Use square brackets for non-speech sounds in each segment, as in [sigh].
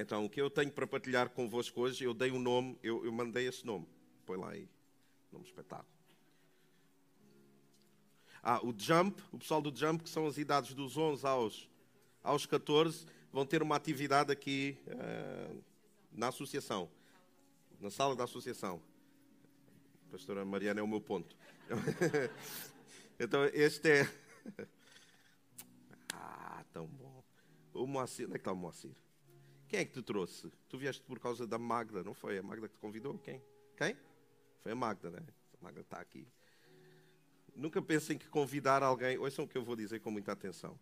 Então, o que eu tenho para partilhar convosco hoje, eu dei um nome, eu, eu mandei esse nome. Põe lá aí. Nome espetáculo. Ah, o Jump, o pessoal do Jump, que são as idades dos 11 aos, aos 14, vão ter uma atividade aqui uh, na associação, na sala da associação. A pastora Mariana é o meu ponto. [laughs] então, este é. [laughs] ah, tão bom. O Moacir, onde é que está o Moacir? Quem é que te trouxe? Tu vieste por causa da Magda, não foi? A Magda que te convidou? Quem? Quem? Foi a Magda, né? A Magda está aqui. Nunca pensem que convidar alguém. Ouçam o que eu vou dizer com muita atenção.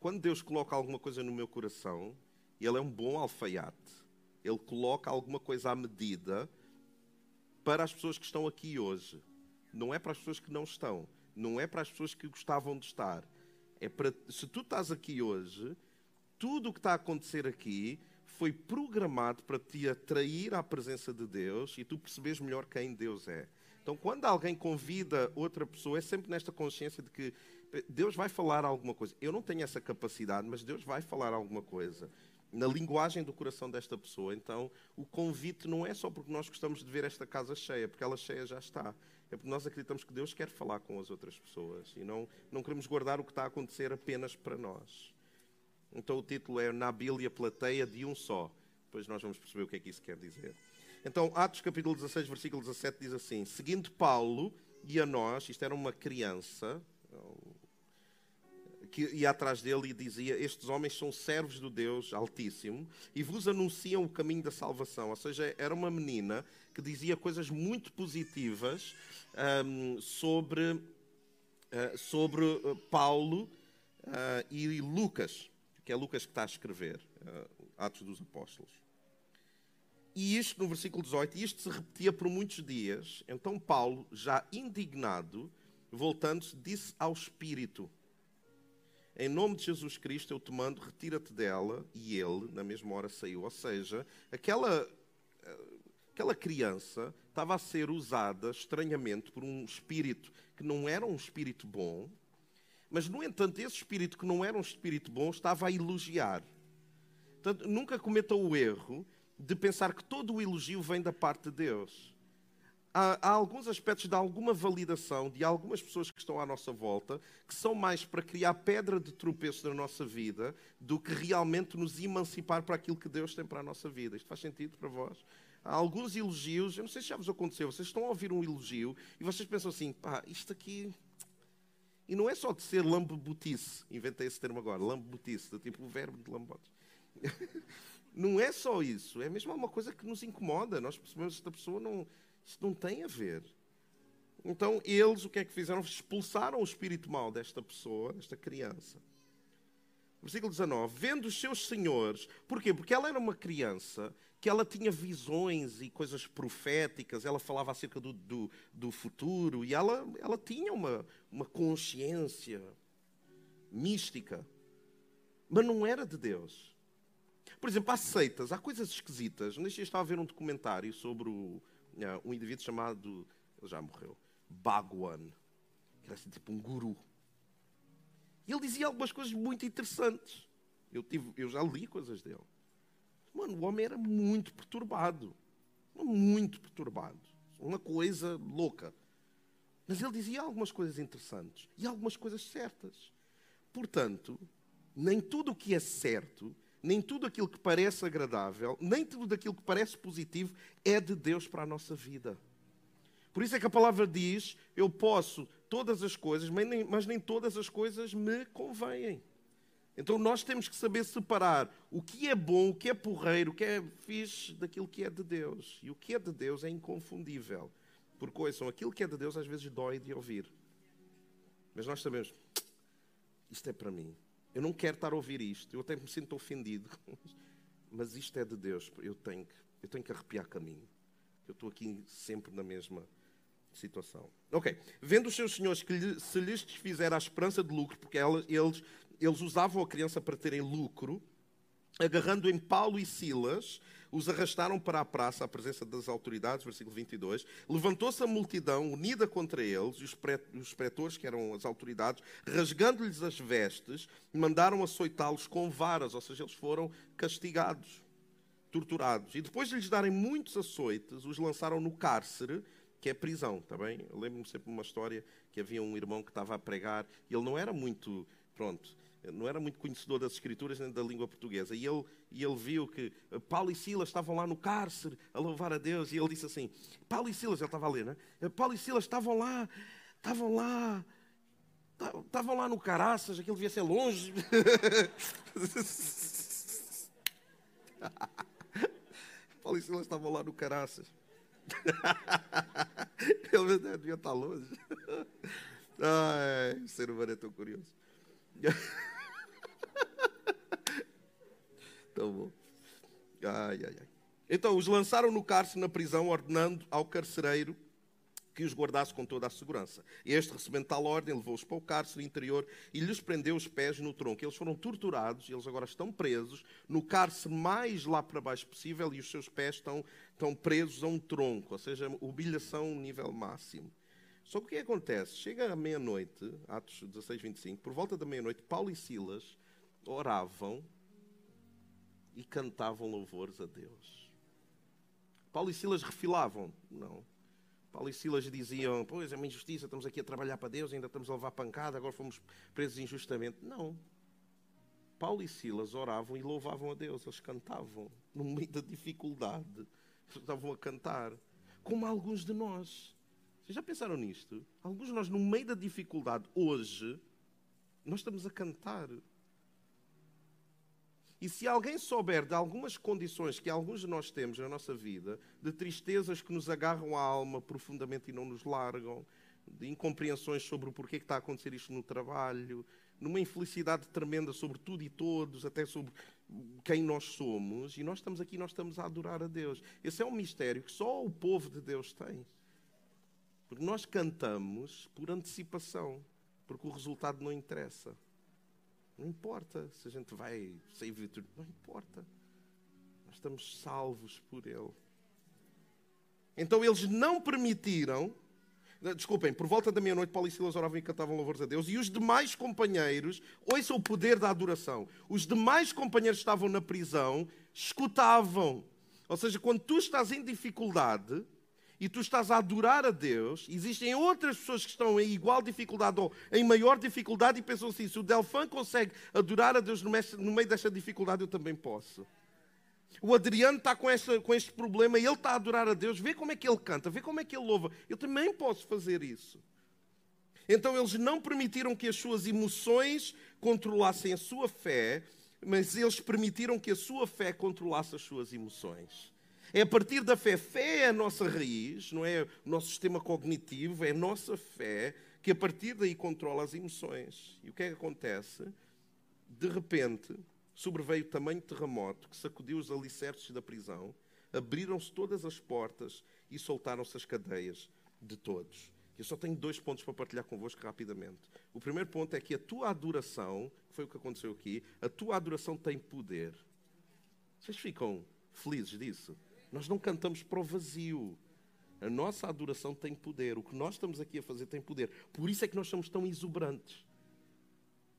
Quando Deus coloca alguma coisa no meu coração, Ele é um bom alfaiate. Ele coloca alguma coisa à medida para as pessoas que estão aqui hoje. Não é para as pessoas que não estão. Não é para as pessoas que gostavam de estar. É para, se tu estás aqui hoje, tudo o que está a acontecer aqui foi programado para te atrair à presença de Deus e tu percebes melhor quem Deus é. Então, quando alguém convida outra pessoa, é sempre nesta consciência de que Deus vai falar alguma coisa. Eu não tenho essa capacidade, mas Deus vai falar alguma coisa na linguagem do coração desta pessoa. Então, o convite não é só porque nós gostamos de ver esta casa cheia, porque ela cheia já está. É porque nós acreditamos que Deus quer falar com as outras pessoas e não, não queremos guardar o que está a acontecer apenas para nós. Então o título é Na Bíblia Plateia de um só. Depois nós vamos perceber o que é que isso quer dizer. Então, Atos capítulo 16, versículo 17 diz assim: Seguindo Paulo e a nós, isto era uma criança, que ia atrás dele e dizia: Estes homens são servos do Deus Altíssimo e vos anunciam o caminho da salvação. Ou seja, era uma menina que dizia coisas muito positivas um, sobre, uh, sobre uh, Paulo uh, e Lucas que é Lucas que está a escrever, uh, Atos dos Apóstolos. E isto no versículo 18, e isto se repetia por muitos dias. Então Paulo, já indignado, voltando-se, disse ao Espírito: Em nome de Jesus Cristo eu te mando, retira-te dela. E ele, na mesma hora, saiu. Ou seja, aquela, aquela criança estava a ser usada estranhamente por um espírito que não era um espírito bom, mas, no entanto, esse espírito que não era um espírito bom estava a elogiar. Portanto, nunca cometa o erro de pensar que todo o elogio vem da parte de Deus. Há, há, alguns aspectos de alguma validação de algumas pessoas que estão à nossa volta que são mais para criar pedra de tropeço na nossa vida do que realmente nos emancipar para aquilo que Deus tem para a nossa vida. Isto faz sentido para vós? Há alguns elogios, eu não sei se já vos aconteceu, vocês estão a ouvir um elogio e vocês pensam assim, pá, isto aqui e não é só de ser lambebotice, inventei esse termo agora, lambebotice, do tipo o verbo de lambotes. [laughs] não é só isso, é mesmo uma coisa que nos incomoda. Nós percebemos que esta pessoa não, isto não tem a ver. Então, eles o que é que fizeram? Expulsaram o espírito mau desta pessoa, desta criança. Versículo 19. Vendo os seus senhores. Porquê? Porque ela era uma criança que ela tinha visões e coisas proféticas, ela falava acerca do, do, do futuro e ela, ela tinha uma, uma consciência mística, mas não era de Deus. Por exemplo, há seitas, há coisas esquisitas. Neste dia estava a ver um documentário sobre o, uh, um indivíduo chamado, ele já morreu, Bhagwan, que era assim, tipo um guru. E ele dizia algumas coisas muito interessantes. Eu, tive, eu já li coisas dele. Mano, o homem era muito perturbado. Muito perturbado. Uma coisa louca. Mas ele dizia algumas coisas interessantes e algumas coisas certas. Portanto, nem tudo o que é certo, nem tudo aquilo que parece agradável, nem tudo aquilo que parece positivo é de Deus para a nossa vida. Por isso é que a palavra diz: eu posso todas as coisas, mas nem, mas nem todas as coisas me convêm. Então nós temos que saber separar o que é bom, o que é porreiro, o que é fixe daquilo que é de Deus. E o que é de Deus é inconfundível. Porque ouçam, aquilo que é de Deus às vezes dói de ouvir. Mas nós sabemos, isto é para mim. Eu não quero estar a ouvir isto. Eu até me sinto ofendido. Mas isto é de Deus. Eu tenho que, eu tenho que arrepiar caminho. Eu estou aqui sempre na mesma situação. Ok. Vendo os seus senhores que lhe, se lhes desfizer a esperança de lucro, porque eles eles usavam a criança para terem lucro, agarrando em Paulo e Silas, os arrastaram para a praça, à presença das autoridades, versículo 22. Levantou-se a multidão, unida contra eles, e os pretores, que eram as autoridades, rasgando-lhes as vestes, mandaram açoitá-los com varas, ou seja, eles foram castigados, torturados. E depois de lhes darem muitos açoites, os lançaram no cárcere, que é prisão, está bem? Lembro-me sempre de uma história que havia um irmão que estava a pregar, e ele não era muito, pronto, não era muito conhecedor das escrituras nem da língua portuguesa. E ele, e ele viu que Paulo e Silas estavam lá no cárcere a louvar a Deus. E ele disse assim: Paulo e Silas, ele estava a ler, né? Paulo e Silas estavam lá, estavam lá, estavam lá no Caraças, aquilo devia ser longe. [laughs] Paulo e Silas estavam lá no Caraças. [laughs] ele devia estar longe. [laughs] Ai, o ser humano é tão curioso. Tão bom. Ai, ai, ai. Então, os lançaram no cárcere, na prisão, ordenando ao carcereiro que os guardasse com toda a segurança. Este, recebendo tal ordem, levou-os para o cárcere interior e lhes prendeu os pés no tronco. Eles foram torturados, eles agora estão presos no cárcere mais lá para baixo possível e os seus pés estão, estão presos a um tronco, ou seja, humilhação nível máximo. Só que o que acontece? Chega à meia-noite, Atos 16, 25, por volta da meia-noite, Paulo e Silas oravam e cantavam louvores a Deus. Paulo e Silas refilavam? Não. Paulo e Silas diziam: Pois é uma injustiça, estamos aqui a trabalhar para Deus, ainda estamos a levar pancada, agora fomos presos injustamente. Não. Paulo e Silas oravam e louvavam a Deus, eles cantavam, no meio da dificuldade, estavam a cantar, como alguns de nós. Vocês já pensaram nisto? Alguns de nós, no meio da dificuldade, hoje, nós estamos a cantar. E se alguém souber de algumas condições que alguns de nós temos na nossa vida, de tristezas que nos agarram à alma profundamente e não nos largam, de incompreensões sobre o porquê que está a acontecer isto no trabalho, numa infelicidade tremenda sobre tudo e todos, até sobre quem nós somos, e nós estamos aqui, nós estamos a adorar a Deus. Esse é um mistério que só o povo de Deus tem. Porque nós cantamos por antecipação, porque o resultado não interessa. Não importa se a gente vai sair vitorioso, não importa. Nós estamos salvos por Ele. Então eles não permitiram, desculpem, por volta da meia-noite, Paulo e Silas oravam e cantavam louvores a Deus, e os demais companheiros, ouçam o poder da adoração, os demais companheiros estavam na prisão, escutavam. Ou seja, quando tu estás em dificuldade, e tu estás a adorar a Deus, existem outras pessoas que estão em igual dificuldade ou em maior dificuldade e pensam assim: se o Delfã consegue adorar a Deus no meio desta dificuldade, eu também posso. O Adriano está com, esta, com este problema e ele está a adorar a Deus. Vê como é que ele canta, vê como é que ele louva. Eu também posso fazer isso. Então eles não permitiram que as suas emoções controlassem a sua fé, mas eles permitiram que a sua fé controlasse as suas emoções. É a partir da fé. Fé é a nossa raiz, não é o nosso sistema cognitivo, é a nossa fé que a partir daí controla as emoções. E o que é que acontece? De repente, sobreveio o tamanho terremoto que sacudiu os alicerces da prisão, abriram-se todas as portas e soltaram-se as cadeias de todos. Eu só tenho dois pontos para partilhar convosco rapidamente. O primeiro ponto é que a tua adoração, que foi o que aconteceu aqui, a tua adoração tem poder. Vocês ficam felizes disso? Nós não cantamos para o vazio. A nossa adoração tem poder. O que nós estamos aqui a fazer tem poder. Por isso é que nós somos tão exuberantes.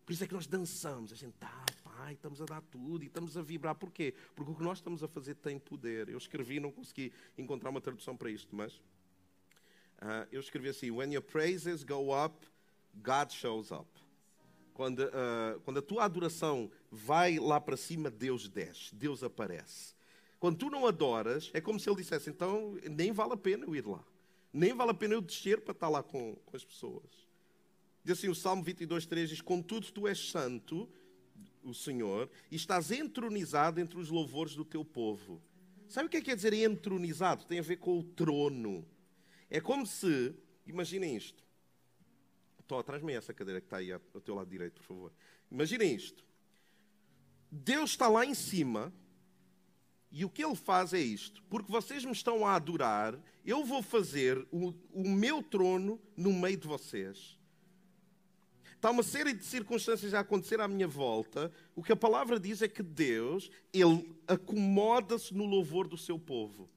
Por isso é que nós dançamos. A gente está, pai, estamos a dar tudo e estamos a vibrar. Porquê? Porque o que nós estamos a fazer tem poder. Eu escrevi, não consegui encontrar uma tradução para isto, mas uh, eu escrevi assim: When your praises go up, God shows up. Quando, uh, quando a tua adoração vai lá para cima, Deus desce, Deus aparece. Quando tu não adoras, é como se ele dissesse: então nem vale a pena eu ir lá. Nem vale a pena eu descer para estar lá com, com as pessoas. Diz assim o Salmo 22, 3: diz: Contudo, tu és santo, o Senhor, e estás entronizado entre os louvores do teu povo. Sabe o que é que quer dizer entronizado? Tem a ver com o trono. É como se, imaginem isto. Estou atrás-me essa cadeira que está aí ao teu lado direito, por favor. Imaginem isto. Deus está lá em cima e o que ele faz é isto: porque vocês me estão a adorar, eu vou fazer o, o meu trono no meio de vocês. está uma série de circunstâncias a acontecer à minha volta, o que a palavra diz é que Deus, Ele acomoda-se no louvor do seu povo.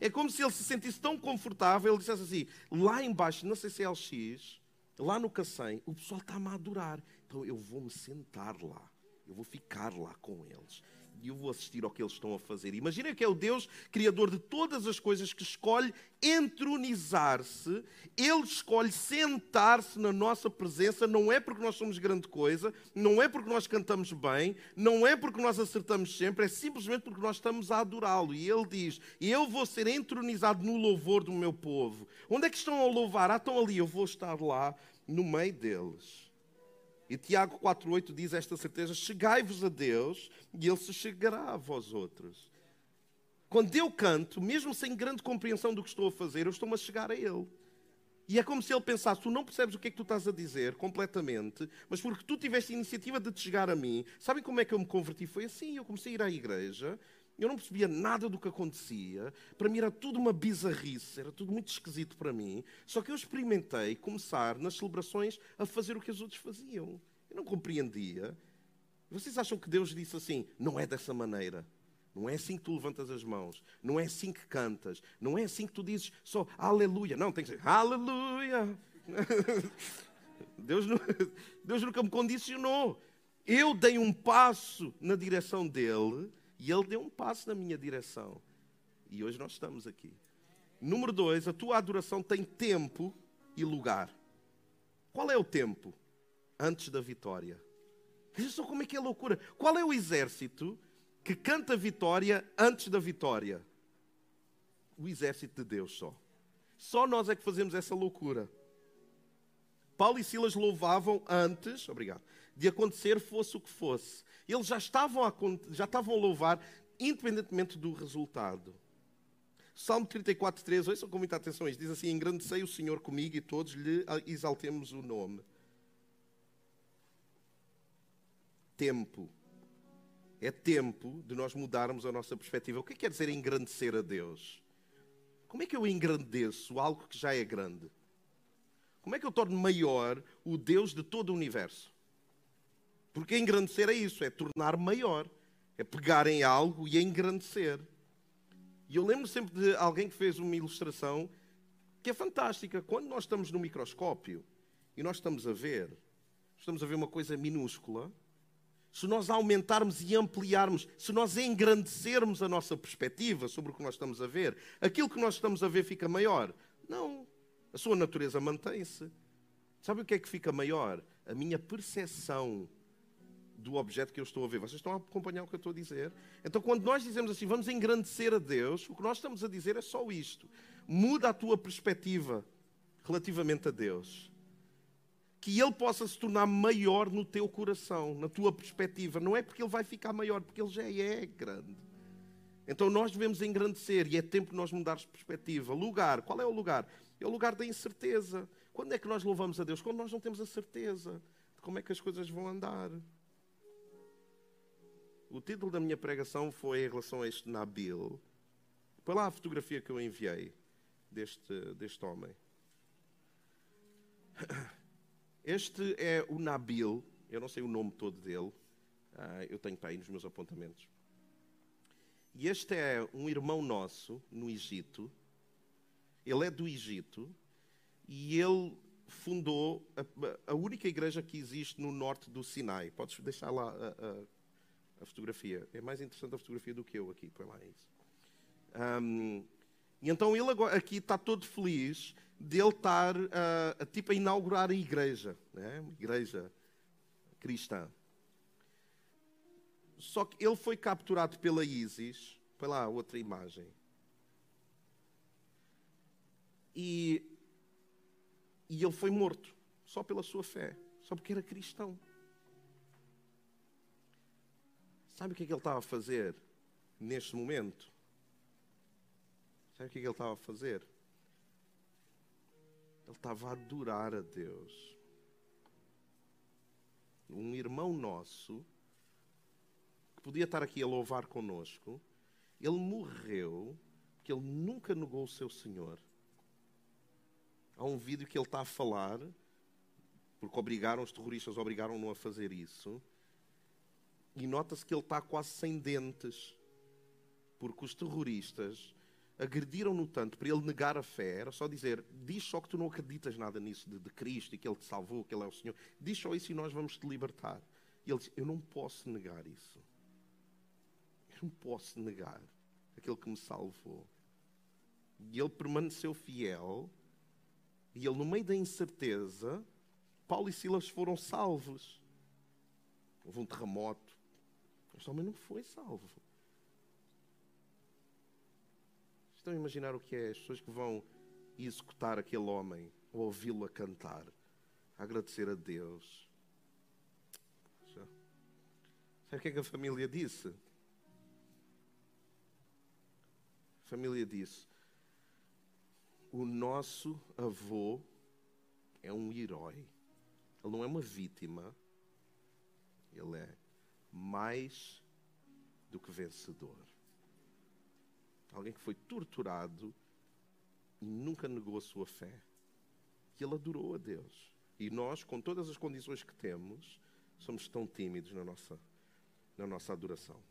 É como se ele se sentisse tão confortável, ele dissesse assim: lá embaixo, na CCLX, lá no Cacém, o pessoal está-me a adorar. Então eu vou-me sentar lá, eu vou ficar lá com eles e eu vou assistir ao que eles estão a fazer. Imagina que é o Deus criador de todas as coisas que escolhe entronizar-se, ele escolhe sentar-se na nossa presença, não é porque nós somos grande coisa, não é porque nós cantamos bem, não é porque nós acertamos sempre, é simplesmente porque nós estamos a adorá-lo. E ele diz: Eu vou ser entronizado no louvor do meu povo. Onde é que estão a louvar? Ah, estão ali, eu vou estar lá no meio deles. E Tiago 4,8 diz esta certeza: chegai-vos a Deus e Ele se chegará a vós outros. Quando eu canto, mesmo sem grande compreensão do que estou a fazer, eu estou-me a chegar a Ele. E é como se Ele pensasse: tu não percebes o que é que tu estás a dizer completamente, mas porque tu tiveste a iniciativa de te chegar a mim, sabem como é que eu me converti? Foi assim: eu comecei a ir à igreja, eu não percebia nada do que acontecia. Para mim era tudo uma bizarrice, era tudo muito esquisito para mim. Só que eu experimentei começar nas celebrações a fazer o que os outros faziam. Eu não compreendia. Vocês acham que Deus disse assim? Não é dessa maneira. Não é assim que tu levantas as mãos. Não é assim que cantas. Não é assim que tu dizes só aleluia. Não, tem que ser aleluia. [laughs] Deus, Deus nunca me condicionou. Eu dei um passo na direção dele e ele deu um passo na minha direção. E hoje nós estamos aqui. Número dois, a tua adoração tem tempo e lugar. Qual é o tempo? Antes da vitória. Veja só como é que é loucura. Qual é o exército que canta vitória antes da vitória? O exército de Deus só. Só nós é que fazemos essa loucura. Paulo e Silas louvavam antes, obrigado, de acontecer fosse o que fosse. Eles já estavam a, já estavam a louvar, independentemente do resultado. Salmo 34, 3, ouçam com muita atenção isto, diz assim, engrandecei o Senhor comigo e todos lhe exaltemos o nome. Tempo. É tempo de nós mudarmos a nossa perspectiva. O que é quer dizer engrandecer a Deus? Como é que eu engrandeço algo que já é grande? Como é que eu torno maior o Deus de todo o universo? Porque engrandecer é isso, é tornar maior, é pegar em algo e engrandecer. E eu lembro sempre de alguém que fez uma ilustração que é fantástica. Quando nós estamos no microscópio e nós estamos a ver, estamos a ver uma coisa minúscula, se nós aumentarmos e ampliarmos, se nós engrandecermos a nossa perspectiva sobre o que nós estamos a ver, aquilo que nós estamos a ver fica maior. A sua natureza mantém-se. Sabe o que é que fica maior? A minha percepção do objeto que eu estou a ver. Vocês estão a acompanhar o que eu estou a dizer? Então, quando nós dizemos assim, vamos engrandecer a Deus, o que nós estamos a dizer é só isto. Muda a tua perspectiva relativamente a Deus. Que Ele possa se tornar maior no teu coração, na tua perspectiva. Não é porque Ele vai ficar maior, porque Ele já é grande. Então nós devemos engrandecer e é tempo de nós mudarmos de perspectiva. Lugar, qual é o lugar? É o lugar da incerteza. Quando é que nós louvamos a Deus? Quando nós não temos a certeza de como é que as coisas vão andar. O título da minha pregação foi em relação a este Nabil. Põe lá a fotografia que eu enviei deste, deste homem. Este é o Nabil. Eu não sei o nome todo dele. Ah, eu tenho para aí nos meus apontamentos. E este é um irmão nosso no Egito ele é do Egito e ele fundou a, a, única igreja que existe no norte do Sinai. Podes deixar lá a, a, a, fotografia. É mais interessante a fotografia do que eu aqui. Põe lá isso. Um, e então ele agora, aqui está todo feliz de ele estar a, tipo, a inaugurar a igreja. Né? Uma igreja cristã. Só que ele foi capturado pela ISIS. Põe lá outra imagem. E, e ele foi morto só pela sua fé, só porque era cristão. Sabe o que é que ele estava a fazer neste momento? Sabe o que é que ele estava a fazer? Ele estava a adorar a Deus. Um irmão nosso, que podia estar aqui a louvar conosco, ele morreu porque ele nunca negou o seu Senhor. Há um vídeo que ele está a falar, porque obrigaram, os terroristas obrigaram-no a fazer isso. E nota-se que ele está quase sem dentes, porque os terroristas agrediram-no tanto para ele negar a fé. Era só dizer: diz só que tu não acreditas nada nisso de, de Cristo e que Ele te salvou, que Ele é o Senhor. Diz só isso e nós vamos te libertar. E ele diz: Eu não posso negar isso. Eu não posso negar aquele que me salvou. E ele permaneceu fiel. E ele, no meio da incerteza, Paulo e Silas foram salvos. Houve um terremoto. Este homem não foi salvo. Estão a imaginar o que é as pessoas que vão executar aquele homem, ou ouvi-lo a cantar, a agradecer a Deus. Sabe o que é que a família disse? A família disse: O nosso avô é um herói. Ele não é uma vítima. Ele é mais do que vencedor. Alguém que foi torturado e nunca negou a sua fé. E ele adorou a Deus. E nós, com todas as condições que temos, somos tão tímidos na nossa, na nossa adoração.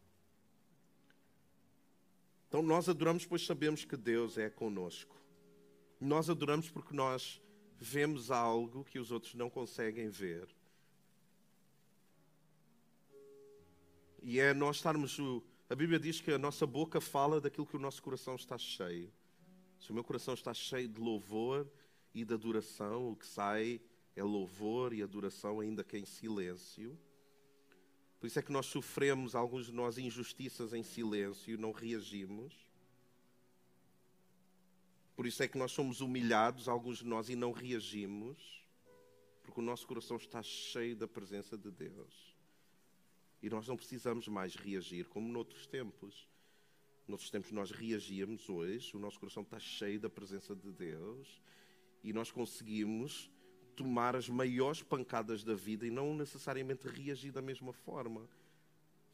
Então nós adoramos pois sabemos que Deus é conosco. Nós adoramos porque nós vemos algo que os outros não conseguem ver. E é nós estarmos. A Bíblia diz que a nossa boca fala daquilo que o nosso coração está cheio. Se o meu coração está cheio de louvor e de adoração, o que sai é louvor e adoração, ainda que em silêncio. Por isso é que nós sofremos, alguns de nós, injustiças em silêncio, não reagimos. Por isso é que nós somos humilhados, alguns de nós, e não reagimos, porque o nosso coração está cheio da presença de Deus. E nós não precisamos mais reagir como noutros tempos. Noutros tempos nós reagíamos, hoje o nosso coração está cheio da presença de Deus e nós conseguimos tomar as maiores pancadas da vida e não necessariamente reagir da mesma forma.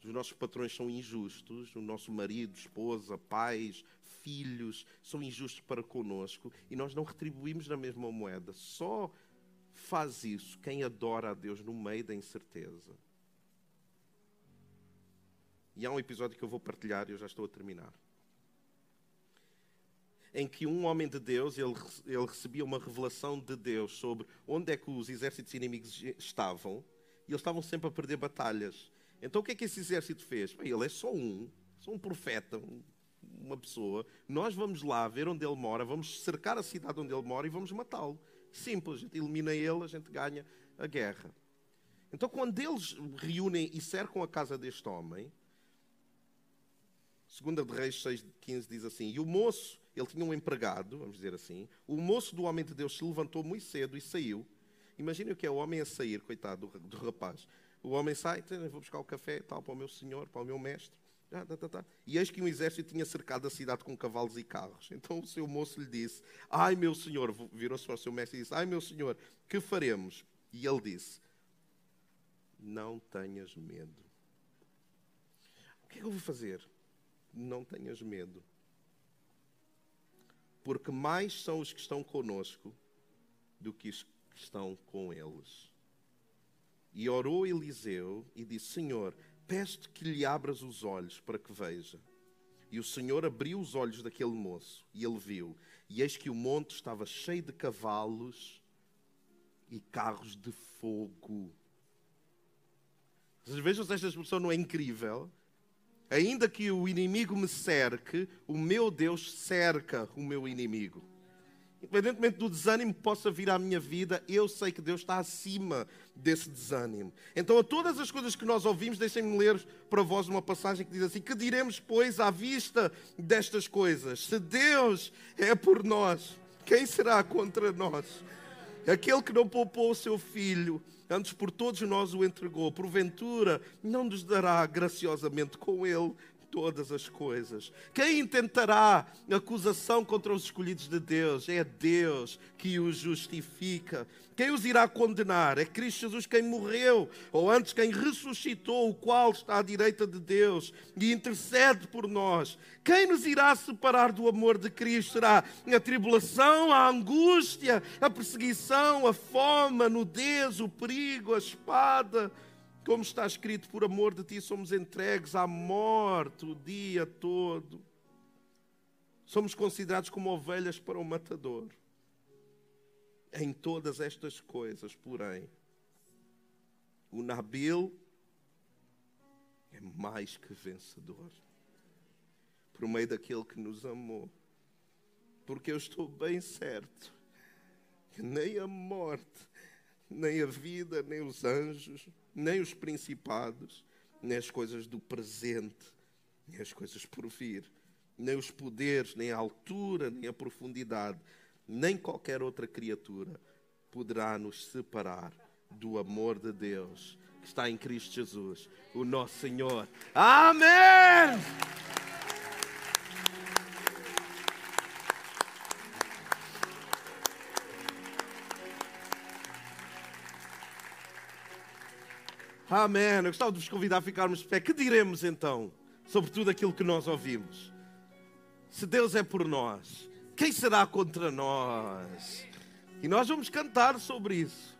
Os nossos patrões são injustos, o nosso marido, esposa, pais, filhos são injustos para conosco e nós não retribuímos na mesma moeda. Só faz isso quem adora a Deus no meio da incerteza. E há um episódio que eu vou partilhar e eu já estou a terminar. Em que um homem de Deus, ele, ele recebia uma revelação de Deus sobre onde é que os exércitos inimigos estavam, e eles estavam sempre a perder batalhas. Então o que é que esse exército fez? Bem, ele é só um, só um profeta, um, uma pessoa. Nós vamos lá ver onde ele mora, vamos cercar a cidade onde ele mora e vamos matá-lo. Simples, a gente elimina ele, a gente ganha a guerra. Então, quando eles reúnem e cercam a casa deste homem, Segunda de Reis 6,15 diz assim: E o moço, ele tinha um empregado, vamos dizer assim, o moço do homem de Deus se levantou muito cedo e saiu. Imaginem o que é o homem a sair, coitado do, do rapaz. O homem sai, vou buscar o café tal para o meu senhor, para o meu mestre. Ah, tá, tá, tá. E eis que um exército tinha cercado a cidade com cavalos e carros. Então o seu moço lhe disse: Ai, meu senhor, virou-se para o seu mestre e disse: Ai, meu senhor, que faremos? E ele disse: Não tenhas medo. O que é que eu vou fazer? Não tenhas medo. Porque mais são os que estão conosco do que os que estão com eles. E orou Eliseu e disse: Senhor, peço-te que lhe abras os olhos para que veja. E o Senhor abriu os olhos daquele moço e ele viu. E eis que o monte estava cheio de cavalos e carros de fogo. Vocês vejam se esta expressão não é incrível? Ainda que o inimigo me cerque, o meu Deus cerca o meu inimigo. Independentemente do desânimo que possa vir à minha vida, eu sei que Deus está acima desse desânimo. Então, a todas as coisas que nós ouvimos, deixem-me ler para vós uma passagem que diz assim: Que diremos, pois, à vista destas coisas? Se Deus é por nós, quem será contra nós? Aquele que não poupou o seu filho, antes por todos nós o entregou, porventura não nos dará graciosamente com ele todas as coisas. Quem intentará acusação contra os escolhidos de Deus? É Deus que os justifica. Quem os irá condenar? É Cristo Jesus quem morreu, ou antes quem ressuscitou, o qual está à direita de Deus e intercede por nós. Quem nos irá separar do amor de Cristo? Será a tribulação, a angústia, a perseguição, a fome, a nudez, o perigo, a espada? Como está escrito, por amor de ti somos entregues à morte o dia todo. Somos considerados como ovelhas para o matador. Em todas estas coisas, porém, o Nabil é mais que vencedor. Por meio daquele que nos amou. Porque eu estou bem certo que nem a morte, nem a vida, nem os anjos, nem os principados, nem as coisas do presente, nem as coisas por vir, nem os poderes, nem a altura, nem a profundidade, nem qualquer outra criatura poderá nos separar do amor de Deus que está em Cristo Jesus, o nosso Senhor. Amém! Amém. Eu gostava de vos convidar a ficarmos de pé. Que diremos então sobre tudo aquilo que nós ouvimos? Se Deus é por nós, quem será contra nós? E nós vamos cantar sobre isso.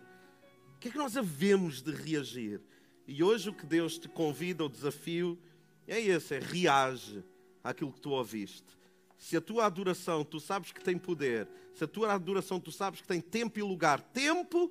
O que é que nós havemos de reagir? E hoje o que Deus te convida, o desafio, é esse: é reage àquilo que tu ouviste. Se a tua adoração tu sabes que tem poder, se a tua adoração tu sabes que tem tempo e lugar, tempo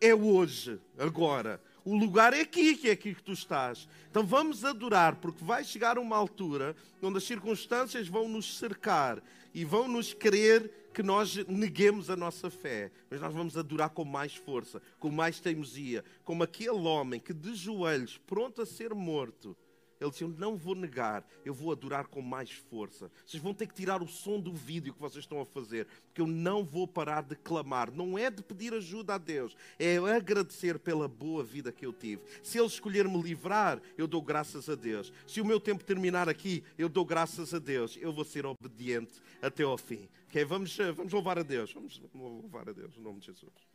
é hoje, agora. O lugar é aqui, que é aqui que tu estás. Então vamos adorar, porque vai chegar uma altura onde as circunstâncias vão nos cercar e vão nos querer que nós neguemos a nossa fé. Mas nós vamos adorar com mais força, com mais teimosia, como aquele homem que de joelhos, pronto a ser morto, ele disse: Eu não vou negar, eu vou adorar com mais força. Vocês vão ter que tirar o som do vídeo que vocês estão a fazer, porque eu não vou parar de clamar. Não é de pedir ajuda a Deus, é agradecer pela boa vida que eu tive. Se Ele escolher me livrar, eu dou graças a Deus. Se o meu tempo terminar aqui, eu dou graças a Deus. Eu vou ser obediente até ao fim. Okay? Vamos, vamos louvar a Deus. Vamos louvar a Deus, em nome de Jesus.